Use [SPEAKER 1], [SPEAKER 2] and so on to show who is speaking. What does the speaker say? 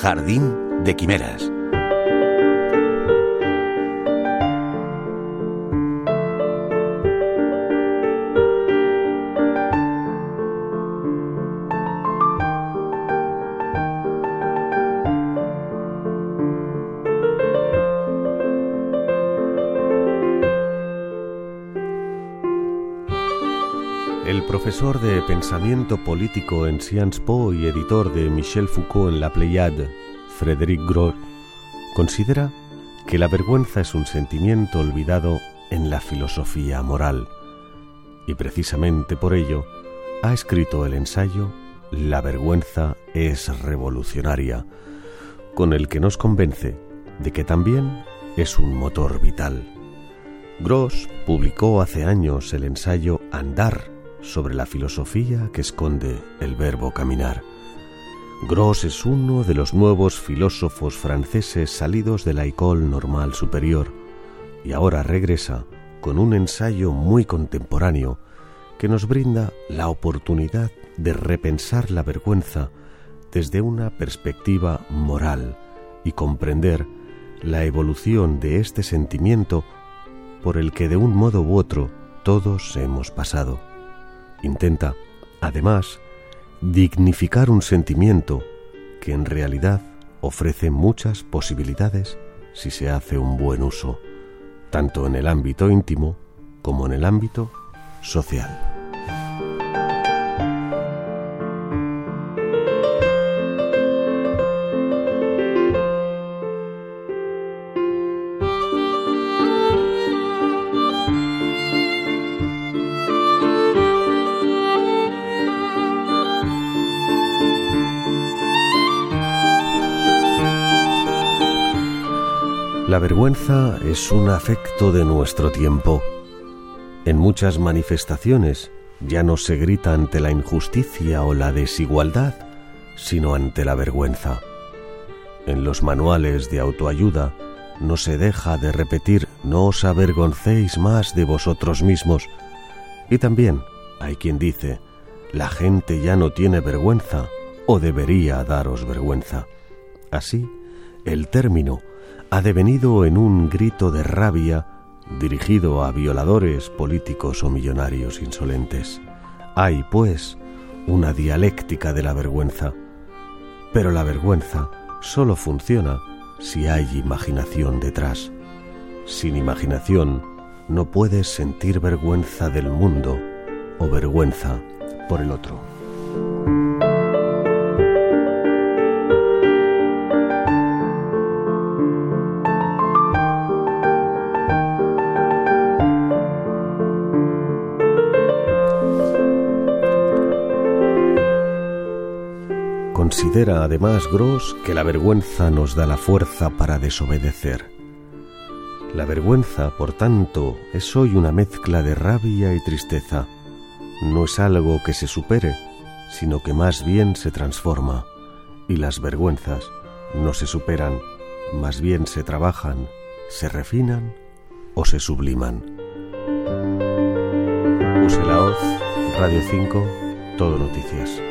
[SPEAKER 1] Jardín de Quimeras.
[SPEAKER 2] El profesor de pensamiento político en Sciences Po y editor de Michel Foucault en La Pléiade, Frédéric Gros, considera que la vergüenza es un sentimiento olvidado en la filosofía moral y precisamente por ello ha escrito el ensayo La vergüenza es revolucionaria, con el que nos convence de que también es un motor vital. Gross publicó hace años el ensayo Andar sobre la filosofía que esconde el verbo caminar. Gross es uno de los nuevos filósofos franceses salidos de la École Normale Superior y ahora regresa con un ensayo muy contemporáneo que nos brinda la oportunidad de repensar la vergüenza desde una perspectiva moral y comprender la evolución de este sentimiento por el que de un modo u otro todos hemos pasado. Intenta, además, dignificar un sentimiento que en realidad ofrece muchas posibilidades si se hace un buen uso, tanto en el ámbito íntimo como en el ámbito social. La vergüenza es un afecto de nuestro tiempo. En muchas manifestaciones ya no se grita ante la injusticia o la desigualdad, sino ante la vergüenza. En los manuales de autoayuda no se deja de repetir no os avergoncéis más de vosotros mismos. Y también hay quien dice la gente ya no tiene vergüenza o debería daros vergüenza. Así, el término ha devenido en un grito de rabia dirigido a violadores políticos o millonarios insolentes. Hay, pues, una dialéctica de la vergüenza. Pero la vergüenza solo funciona si hay imaginación detrás. Sin imaginación no puedes sentir vergüenza del mundo o vergüenza por el otro. Considera además Gross que la vergüenza nos da la fuerza para desobedecer. La vergüenza, por tanto, es hoy una mezcla de rabia y tristeza. No es algo que se supere, sino que más bien se transforma. Y las vergüenzas no se superan, más bien se trabajan, se refinan o se subliman. Use la Radio 5, Todo Noticias.